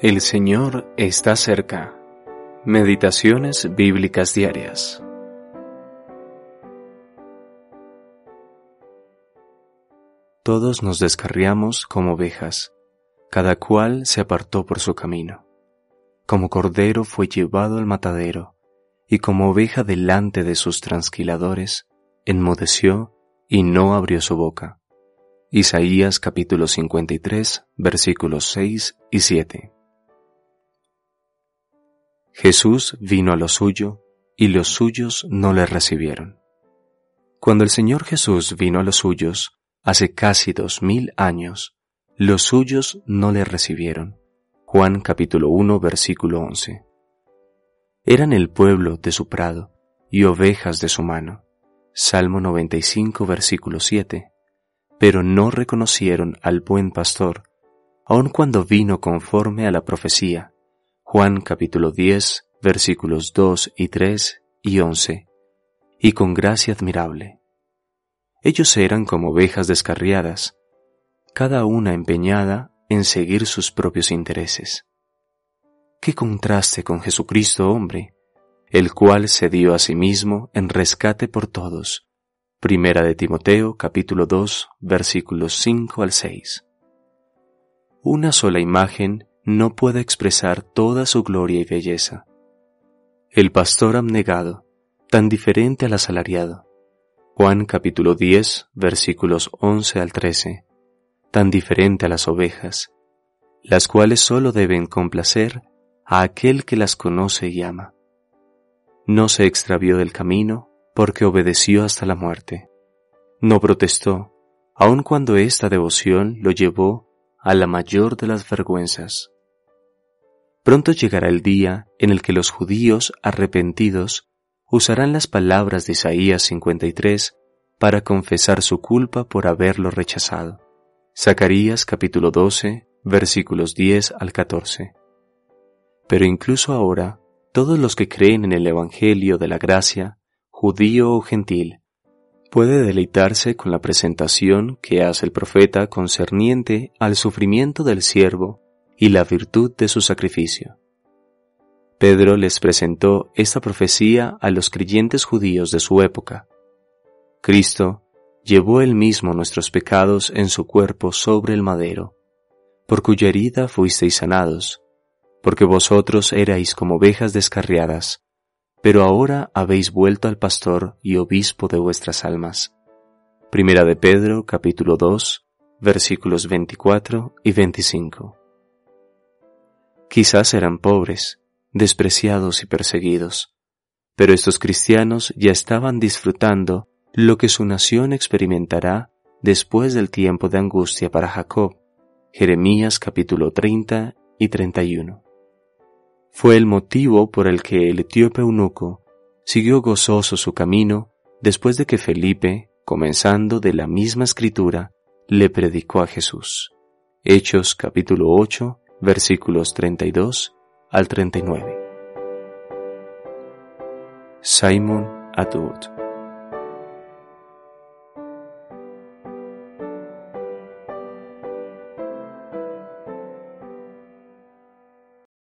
El Señor está cerca. Meditaciones bíblicas diarias. Todos nos descarriamos como ovejas, cada cual se apartó por su camino. Como cordero fue llevado al matadero, y como oveja delante de sus transquiladores, enmudeció y no abrió su boca. Isaías capítulo 53 versículos 6 y 7. Jesús vino a lo suyo, y los suyos no le recibieron. Cuando el Señor Jesús vino a los suyos, hace casi dos mil años, los suyos no le recibieron. Juan capítulo 1 versículo 11. Eran el pueblo de su prado y ovejas de su mano. Salmo 95 versículo 7. Pero no reconocieron al buen pastor, aun cuando vino conforme a la profecía Juan capítulo 10, versículos 2 y 3 y 11, y con gracia admirable. Ellos eran como ovejas descarriadas, cada una empeñada en seguir sus propios intereses. Qué contraste con Jesucristo hombre, el cual se dio a sí mismo en rescate por todos. Primera de Timoteo capítulo 2 versículos 5 al 6. Una sola imagen no puede expresar toda su gloria y belleza. El pastor abnegado, tan diferente al asalariado. Juan capítulo 10 versículos 11 al 13, tan diferente a las ovejas, las cuales sólo deben complacer a aquel que las conoce y ama. No se extravió del camino porque obedeció hasta la muerte. No protestó, aun cuando esta devoción lo llevó a la mayor de las vergüenzas. Pronto llegará el día en el que los judíos arrepentidos usarán las palabras de Isaías 53 para confesar su culpa por haberlo rechazado. Zacarías capítulo 12 versículos 10 al 14. Pero incluso ahora, todos los que creen en el Evangelio de la gracia, judío o gentil, puede deleitarse con la presentación que hace el profeta concerniente al sufrimiento del siervo y la virtud de su sacrificio. Pedro les presentó esta profecía a los creyentes judíos de su época. Cristo llevó él mismo nuestros pecados en su cuerpo sobre el madero, por cuya herida fuisteis sanados, porque vosotros erais como ovejas descarriadas, pero ahora habéis vuelto al pastor y obispo de vuestras almas. Primera de Pedro capítulo 2 versículos 24 y 25. Quizás eran pobres, despreciados y perseguidos, pero estos cristianos ya estaban disfrutando lo que su nación experimentará después del tiempo de angustia para Jacob. Jeremías capítulo 30 y 31. Fue el motivo por el que el etíope eunuco siguió gozoso su camino después de que Felipe, comenzando de la misma escritura, le predicó a Jesús. Hechos capítulo 8 versículos 32 al 39. Simon Atwood